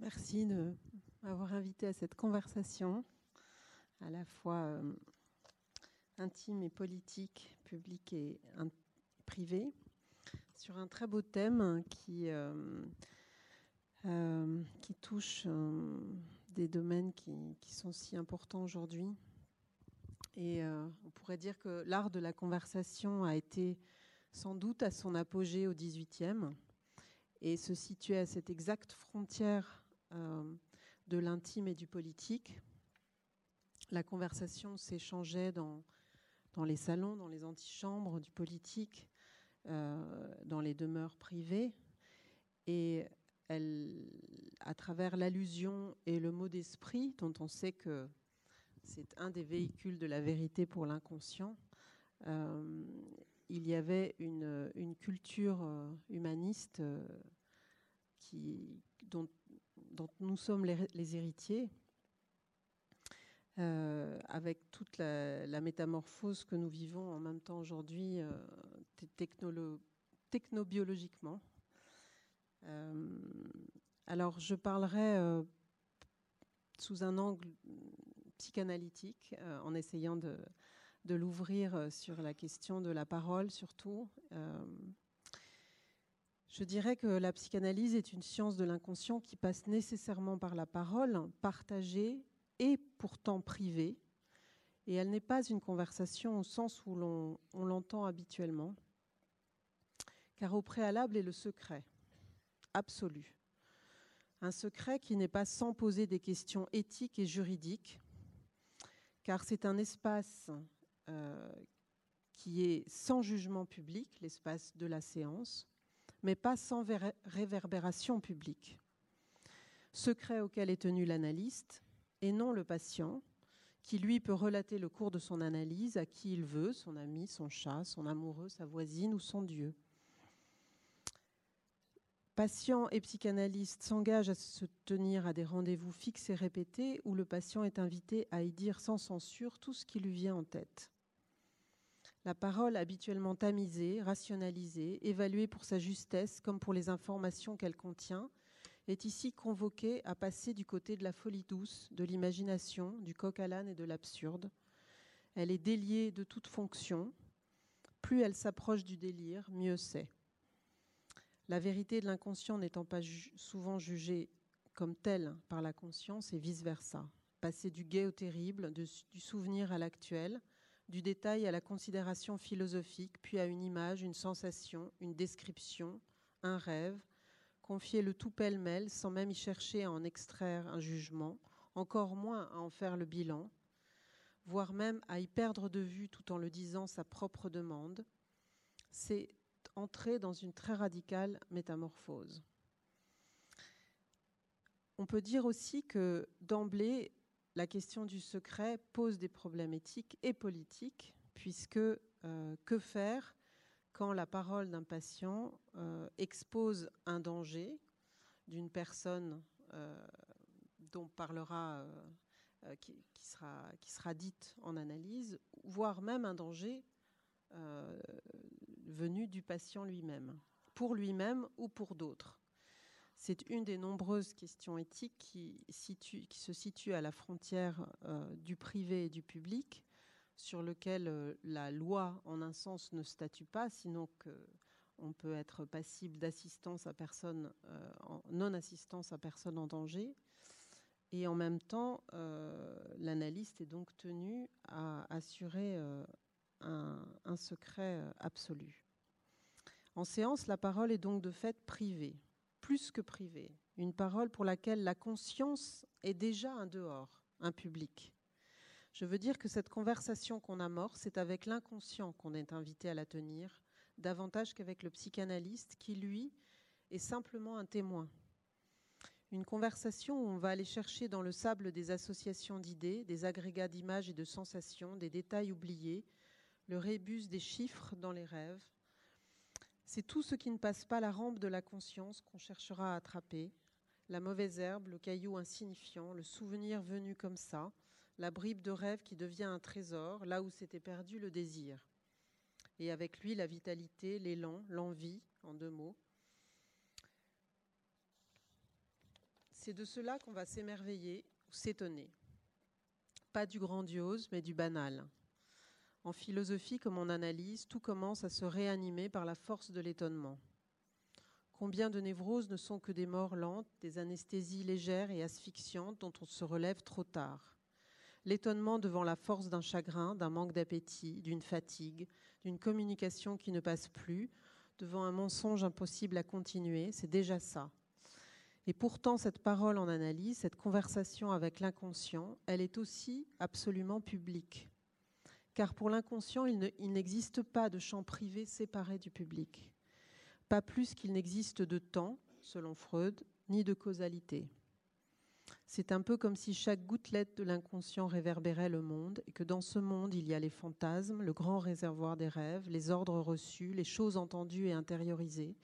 Merci de m'avoir invité à cette conversation, à la fois euh, intime et politique, publique et privée, sur un très beau thème qui, euh, euh, touche des domaines qui, qui, sont si importants aujourd'hui. Et on pourrait dire que l'art de la conversation a été sans doute à son apogée au XVIIIe et se situait à cette exacte frontière de l'intime et du politique. La conversation s'échangeait dans, dans les salons, dans les antichambres du politique, euh, dans les demeures privées. Et à travers l'allusion et le mot d'esprit, dont on sait que c'est un des véhicules de la vérité pour l'inconscient, euh, il y avait une, une culture humaniste qui, dont, dont nous sommes les, héritiers, euh, avec toute la, métamorphose que nous vivons en même temps aujourd'hui euh, technobiologiquement. Euh, alors je parlerai sous un angle psychanalytique en essayant de, de l'ouvrir sur la question de la parole surtout. Je dirais que la psychanalyse est une science de l'inconscient qui passe nécessairement par la parole, partagée et pourtant privée. Et elle n'est pas une conversation au sens où l'on l'entend habituellement, car au préalable est le secret, absolu. Un secret qui n'est pas sans poser des questions éthiques et juridiques, car c'est un espace euh, qui est sans jugement public, l'espace de la séance, mais pas sans réverbération publique. Secret auquel est tenu l'analyste, et non le patient, qui lui peut relater le cours de son analyse à qui il veut, son ami, son chat, son amoureux, sa voisine ou son Dieu. Patient et psychanalyste s'engagent à se tenir à des rendez-vous fixes et répétés où le patient est invité à y dire sans censure tout ce qui lui vient en tête. La parole habituellement tamisée, rationalisée, évaluée pour sa justesse comme pour les informations qu'elle contient, est ici convoquée à passer du côté de la folie douce, de l'imagination, du coq à l'âne et de l'absurde. Elle est déliée de toute fonction. Plus elle s'approche du délire, mieux c'est. La vérité de l'inconscient n'étant pas souvent jugée comme telle par la conscience et vice-versa. Passer du gai au terrible, du souvenir à l'actuel, du détail à la considération philosophique, puis à une image, une sensation, une description, un rêve, confier le tout pêle-mêle sans même y chercher à en extraire un jugement, encore moins à en faire le bilan, voire même à y perdre de vue tout en le disant sa propre demande, c'est entrer dans une très radicale métamorphose. On peut dire aussi que d'emblée, la question du secret pose des problèmes éthiques et politiques, puisque euh, que faire quand la parole d'un patient euh, expose un danger d'une personne euh, dont parlera, qui, sera, qui sera dite en analyse, voire même un danger venu du patient lui-même, pour lui-même ou pour d'autres. C'est une des nombreuses questions éthiques qui, se situe à la frontière euh, du privé et du public, sur lequel euh, la loi, en un sens, ne statue pas, sinon qu'on peut être passible d'assistance à personne, euh, non-assistance à personne en danger. Et en même temps, l'analyste est donc tenu à assurer un secret absolu. En séance, la parole est donc de fait privée plus que privée, une parole pour laquelle la conscience est déjà un dehors, un public. Je veux dire que cette conversation qu'on amorce, c'est avec l'inconscient qu'on est invité à la tenir, davantage qu'avec le psychanalyste qui, lui, est simplement un témoin. Une conversation où on va aller chercher dans le sable des associations d'idées, des agrégats d'images et de sensations, des détails oubliés, le rébus des chiffres dans les rêves, c'est tout ce qui ne passe pas la rampe de la conscience qu'on cherchera à attraper, la mauvaise herbe, le caillou insignifiant, le souvenir venu comme ça, la bribe de rêve qui devient un trésor, là où s'était perdu le désir. Et avec lui, la vitalité, l'élan, l'envie, en deux mots. c'est de cela qu'on va s'émerveiller ou s'étonner. Pas du grandiose, mais du banal. En philosophie comme en analyse, tout commence à se réanimer par la force de l'étonnement. Combien de névroses ne sont que des morts lentes, des anesthésies légères et asphyxiantes dont on se relève trop tard L'étonnement devant la force d'un chagrin, d'un manque d'appétit, d'une fatigue, d'une communication qui ne passe plus, devant un mensonge impossible à continuer, c'est déjà ça. Et pourtant, cette parole en analyse, cette conversation avec l'inconscient, elle est aussi absolument publique. Car pour l'inconscient, il n'existe pas de champ privé séparé du public pas plus qu'il n'existe de temps, selon Freud, ni de causalité. C'est un peu comme si chaque gouttelette de l'inconscient réverbérait le monde et que dans ce monde, il y a les fantasmes, le grand réservoir des rêves, les ordres reçus, les choses entendues et intériorisées,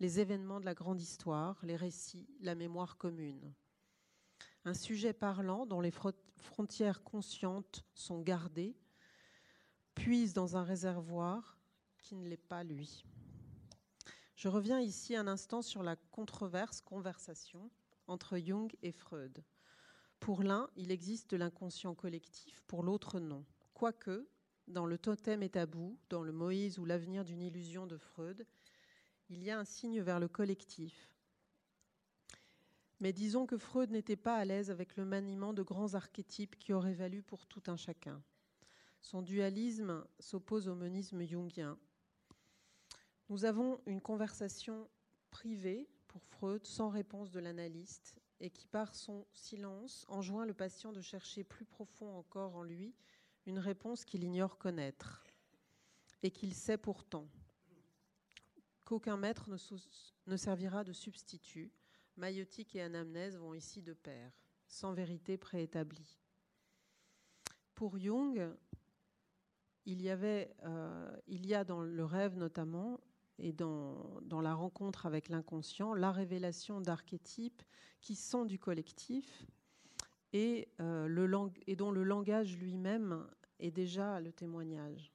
les événements de la grande histoire, les récits, la mémoire commune. Un sujet parlant dont les frontières conscientes sont gardées puise dans un réservoir qui ne l'est pas lui. Je reviens ici un instant sur la controverse conversation entre Jung et Freud. Pour l'un, il existe l'inconscient collectif, pour l'autre, non. Quoique, dans le totem et tabou, dans le Moïse ou l'avenir d'une illusion de Freud, il y a un signe vers le collectif. Mais disons que Freud n'était pas à l'aise avec le maniement de grands archétypes qui auraient valu pour tout un chacun. Son dualisme s'oppose au monisme jungien, nous avons une conversation privée pour Freud sans réponse de l'analyste et qui, par son silence, enjoint le patient de chercher plus profond encore en lui une réponse qu'il ignore connaître et qu'il sait pourtant qu'aucun maître ne, servira de substitut. Maïotique et anamnèse vont ici de pair, sans vérité préétablie. Pour Jung, il y, avait, euh, il y a dans le rêve notamment et dans, la rencontre avec l'inconscient, la révélation d'archétypes qui sont du collectif et, euh, dont le langage lui-même est déjà le témoignage.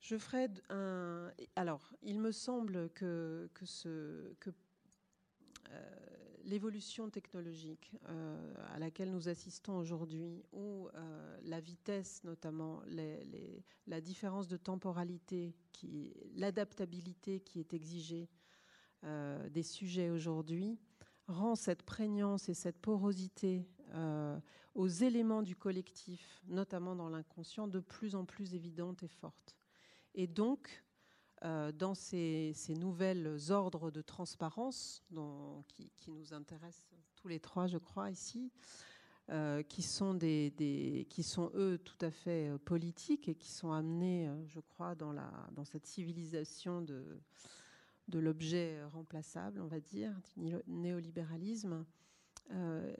Je ferai un. Alors, il me semble que, que, ce, que euh, l'évolution technologique euh, à laquelle nous assistons aujourd'hui, ou euh, la vitesse notamment, la différence de temporalité, l'adaptabilité qui est exigée euh, des sujets aujourd'hui, rend cette prégnance et cette porosité aux éléments du collectif, notamment dans l'inconscient, de plus en plus évidente et forte. Et donc, dans ces, ces, nouvelles ordres de transparence dont, qui, nous intéressent tous les trois, je crois, ici, euh, qui, sont des, des, qui sont eux tout à fait euh, politiques et qui sont amenés, euh, je crois, dans, la, dans cette civilisation de, de l'objet remplaçable, on va dire, du néolibéralisme. Euh,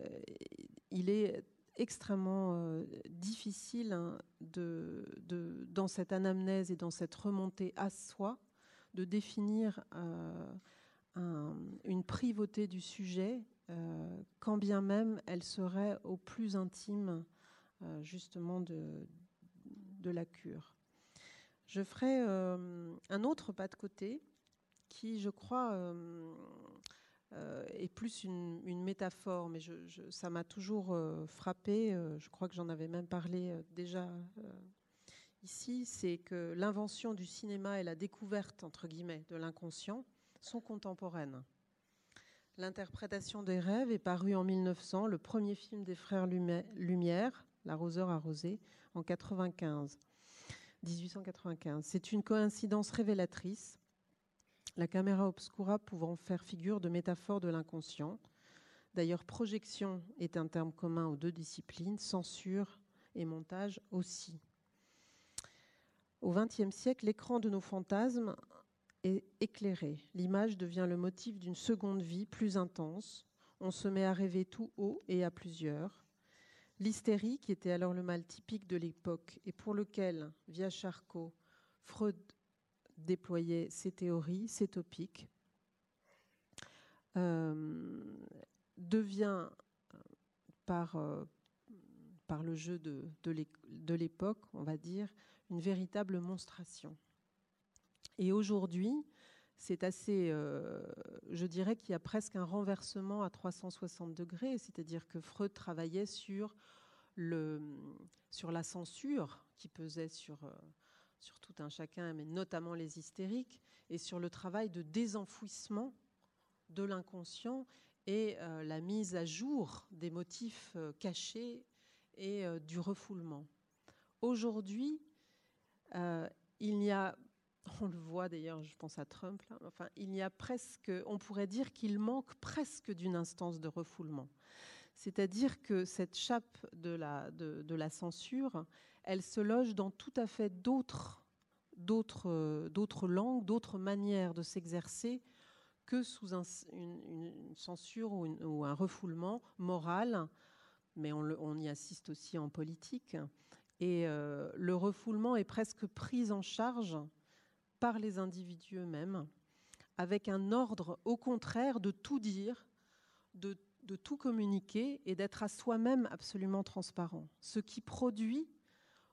il est extrêmement euh, difficile hein, dans cette anamnèse et dans cette remontée à soi de définir euh, un, une privauté du sujet, euh, quand bien même elle serait au plus intime justement de, la cure. Je ferai un autre pas de côté qui, je crois, est plus une, métaphore, mais ça m'a toujours euh, frappé. Euh, je crois que j'en avais même parlé euh, déjà euh, ici. C'est que l'invention du cinéma et la découverte, entre guillemets, de l'inconscient sont contemporaines. L'interprétation des rêves est parue en 1900, le premier film des frères Lumière, L'arroseur arrosé, en 95, 1895. C'est une coïncidence révélatrice la caméra obscura pouvant faire figure de métaphore de l'inconscient. D'ailleurs, projection est un terme commun aux deux disciplines, censure et montage aussi. Au XXe siècle, l'écran de nos fantasmes est éclairé. L'image devient le motif d'une seconde vie plus intense. On se met à rêver tout haut et à plusieurs. L'hystérie, qui était alors le mal typique de l'époque et pour lequel, via Charcot, Freud déployait ses théories, ses topiques, euh, devient euh, par, le jeu de, l'époque, on va dire, une véritable monstration. Et aujourd'hui, c'est assez, euh, je dirais qu'il y a presque un renversement à 360 degrés, c'est-à-dire que Freud travaillait sur, la censure qui pesait sur, sur tout un chacun, mais notamment les hystériques, et sur le travail de désenfouissement de l'inconscient et euh, la mise à jour des motifs cachés et du refoulement. Aujourd'hui, il n'y a on le voit d'ailleurs, je pense à Trump, enfin, il y a presque, on pourrait dire qu'il manque presque d'une instance de refoulement. C'est-à-dire que cette chape de la, censure, elle se loge dans tout à fait d'autres langues, d'autres manières de s'exercer que sous une, censure ou, un refoulement moral, mais on, y assiste aussi en politique. Et euh, le refoulement est presque pris en charge par les individus eux-mêmes, avec un ordre au contraire de tout dire, de, tout communiquer et d'être à soi-même absolument transparent, ce qui produit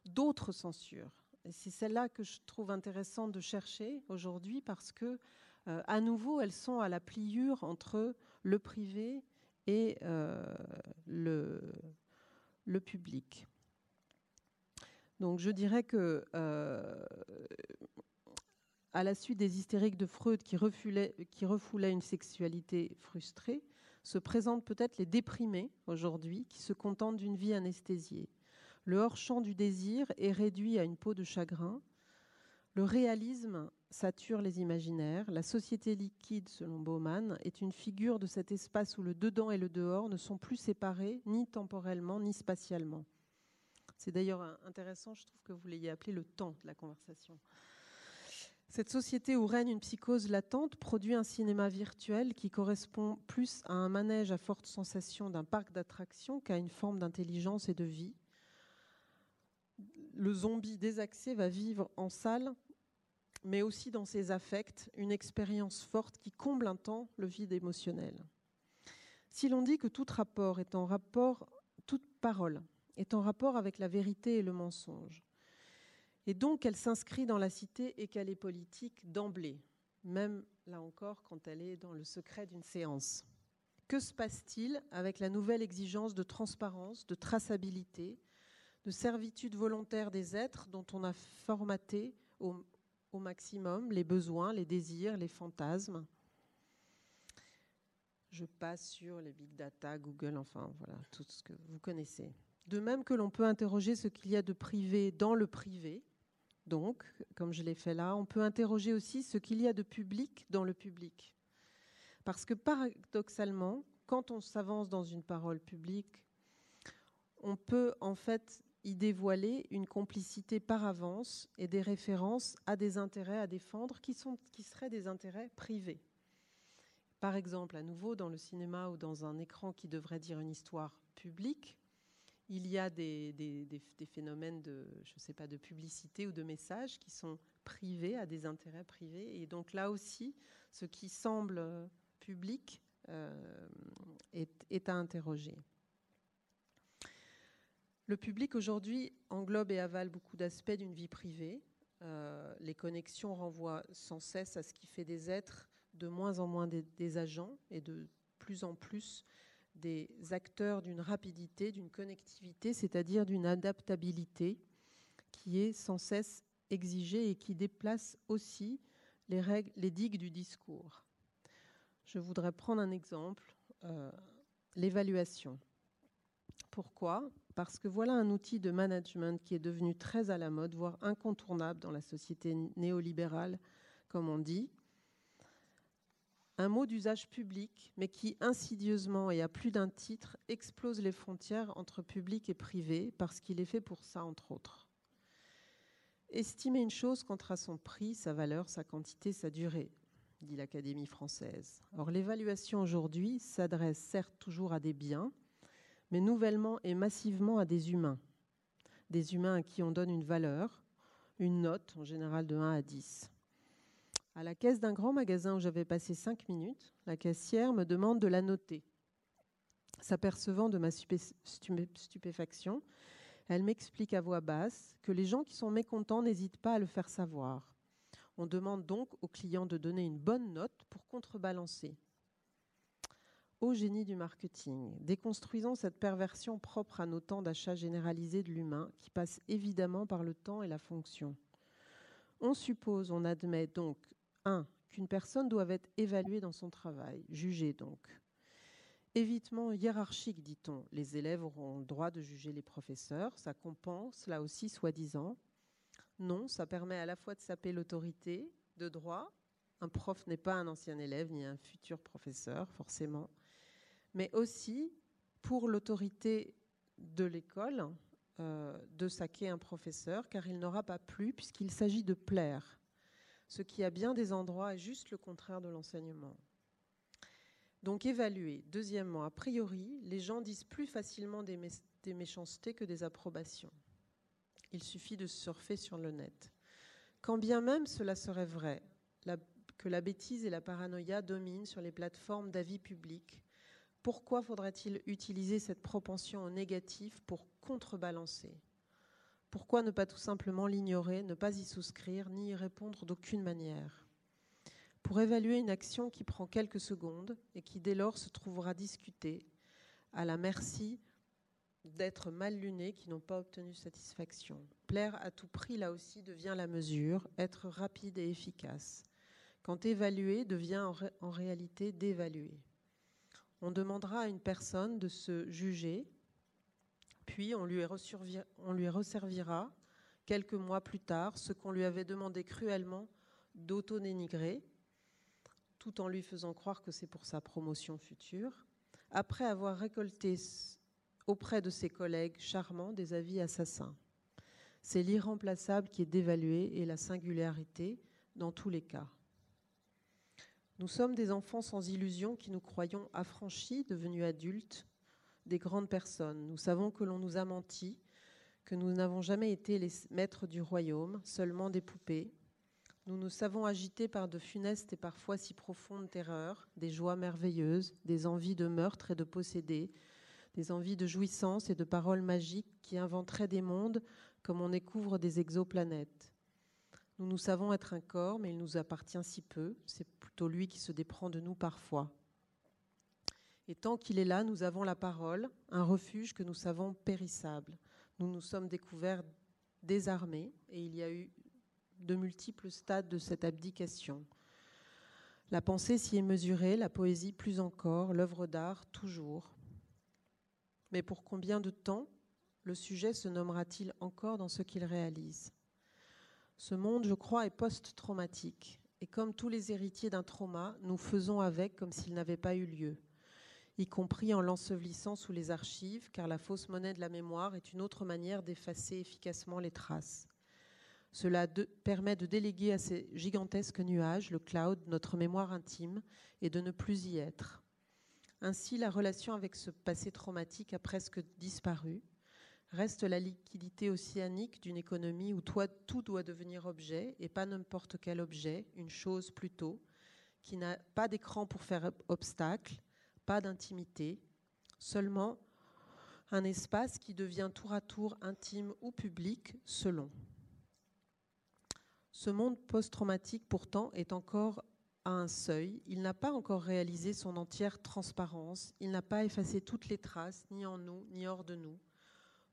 d'autres censures. Et c'est celle-là que je trouve intéressant de chercher aujourd'hui parce que, euh, à nouveau, elles sont à la pliure entre le privé et euh, le, public. Donc je dirais que euh, à la suite des hystériques de Freud qui, qui refoulaient une sexualité frustrée, se présentent peut-être les déprimés aujourd'hui qui se contentent d'une vie anesthésiée. Le hors-champ du désir est réduit à une peau de chagrin. Le réalisme sature les imaginaires. La société liquide, selon Bauman, est une figure de cet espace où le dedans et le dehors ne sont plus séparés ni temporellement ni spatialement. C'est d'ailleurs intéressant, je trouve que vous l'ayez appelé le temps de la conversation. Cette société où règne une psychose latente produit un cinéma virtuel qui correspond plus à un manège à forte sensation d'un parc d'attractions qu'à une forme d'intelligence et de vie. Le zombie désaxé va vivre en salle, mais aussi dans ses affects, une expérience forte qui comble un temps le vide émotionnel. Si l'on dit que tout rapport est en rapport, toute parole est en rapport avec la vérité et le mensonge, et donc elle s'inscrit dans la cité et qu'elle est politique d'emblée, même là encore quand elle est dans le secret d'une séance. Que se passe-t-il avec la nouvelle exigence de transparence, de traçabilité, de servitude volontaire des êtres dont on a formaté au, au maximum les besoins, les désirs, les fantasmes? Je passe sur les big data, Google, enfin voilà, tout ce que vous connaissez. De même que l'on peut interroger ce qu'il y a de privé dans le privé, donc, comme je l'ai fait là, on peut interroger aussi ce qu'il y a de public dans le public. Parce que paradoxalement, quand on s'avance dans une parole publique, on peut en fait y dévoiler une complicité par avance et des références à des intérêts à défendre qui, sont, qui seraient des intérêts privés. Par exemple, à nouveau, dans le cinéma ou dans un écran qui devrait dire une histoire publique, il y a des, phénomènes de, je sais pas, de publicité ou de messages qui sont privés, à des intérêts privés. Et donc là aussi, ce qui semble public euh, est, à interroger. Le public aujourd'hui englobe et avale beaucoup d'aspects d'une vie privée. Euh, les connexions renvoient sans cesse à ce qui fait des êtres de moins en moins des agents et de plus en plus des acteurs d'une rapidité, d'une connectivité, c'est-à-dire d'une adaptabilité qui est sans cesse exigée et qui déplace aussi les, règles, les digues du discours. Je voudrais prendre un exemple, euh, l'évaluation. Pourquoi? Parce que voilà un outil de management qui est devenu très à la mode, voire incontournable dans la société néolibérale, comme on dit, un mot d'usage public, mais qui insidieusement et à plus d'un titre explose les frontières entre public et privé, parce qu'il est fait pour ça, entre autres. Estimer une chose quant à son prix, sa valeur, sa quantité, sa durée, dit l'Académie française. Or, l'évaluation aujourd'hui s'adresse certes toujours à des biens, mais nouvellement et massivement à des humains. Des humains à qui on donne une valeur, une note en général de 1 à 10. À la caisse d'un grand magasin où j'avais passé cinq minutes, la caissière me demande de la noter. S'apercevant de ma stupéfaction, elle m'explique à voix basse que les gens qui sont mécontents n'hésitent pas à le faire savoir. On demande donc au client de donner une bonne note pour contrebalancer. Au génie du marketing, déconstruisons cette perversion propre à nos temps d'achat généralisés de l'humain qui passe évidemment par le temps et la fonction. On suppose, on admet donc, un, qu'une personne doit être évaluée dans son travail, jugée donc. Évitement hiérarchique, dit-on. Les élèves auront le droit de juger les professeurs, ça compense, là aussi, soi-disant. Non, ça permet à la fois de saper l'autorité de droit. Un prof n'est pas un ancien élève ni un futur professeur, forcément. Mais aussi pour l'autorité de l'école euh, de saquer un professeur, car il n'aura pas plu, puisqu'il s'agit de plaire. Ce qui, à bien des endroits, est juste le contraire de l'enseignement. Donc évaluer. Deuxièmement, a priori, les gens disent plus facilement des, méchancetés que des approbations. Il suffit de surfer sur le net. Quand bien même cela serait vrai, que la bêtise et la paranoïa dominent sur les plateformes d'avis public, pourquoi faudrait-il utiliser cette propension au négatif pour contrebalancer? Pourquoi ne pas tout simplement l'ignorer, ne pas y souscrire, ni y répondre d'aucune manière? Pour évaluer une action qui prend quelques secondes et qui dès lors se trouvera discutée, à la merci d'être mal lunés qui n'ont pas obtenu satisfaction. Plaire à tout prix, là aussi, devient la mesure, être rapide et efficace. Quand évaluer devient en, réalité d'évaluer. On demandera à une personne de se juger, puis on lui, on resservira quelques mois plus tard ce qu'on lui avait demandé cruellement d'auto-dénigrer, tout en lui faisant croire que c'est pour sa promotion future, après avoir récolté auprès de ses collègues charmants des avis assassins. C'est l'irremplaçable qui est dévalué et la singularité dans tous les cas. Nous sommes des enfants sans illusion qui nous croyons affranchis, devenus adultes, des grandes personnes. Nous savons que l'on nous a menti, que nous n'avons jamais été les maîtres du royaume, seulement des poupées. Nous nous savons agités par de funestes et parfois si profondes terreurs, des joies merveilleuses, des envies de meurtre et de posséder, des envies de jouissance et de paroles magiques qui inventeraient des mondes comme on découvre des exoplanètes. Nous nous savons être un corps, mais il nous appartient si peu, c'est plutôt lui qui se déprend de nous parfois. Et tant qu'il est là, nous avons la parole, un refuge que nous savons périssable. Nous nous sommes découverts désarmés et il y a eu de multiples stades de cette abdication. La pensée s'y est mesurée, la poésie plus encore, l'œuvre d'art toujours. Mais pour combien de temps le sujet se nommera-t-il encore dans ce qu'il réalise? Ce monde, je crois, est post-traumatique. Et comme tous les héritiers d'un trauma, nous faisons avec comme s'il n'avait pas eu lieu, y compris en l'ensevelissant sous les archives, car la fausse monnaie de la mémoire est une autre manière d'effacer efficacement les traces. Cela permet de déléguer à ces gigantesques nuages, le cloud, notre mémoire intime, et de ne plus y être. Ainsi, la relation avec ce passé traumatique a presque disparu. Reste la liquidité océanique d'une économie où tout doit devenir objet, et pas n'importe quel objet, une chose plutôt, qui n'a pas d'écran pour faire obstacle, pas d'intimité, seulement un espace qui devient tour à tour intime ou public selon. Ce monde post-traumatique pourtant est encore à un seuil, il n'a pas encore réalisé son entière transparence, il n'a pas effacé toutes les traces, ni en nous, ni hors de nous.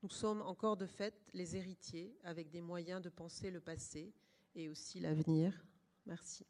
Nous sommes encore de fait les héritiers, avec des moyens de penser le passé et aussi l'avenir. Merci.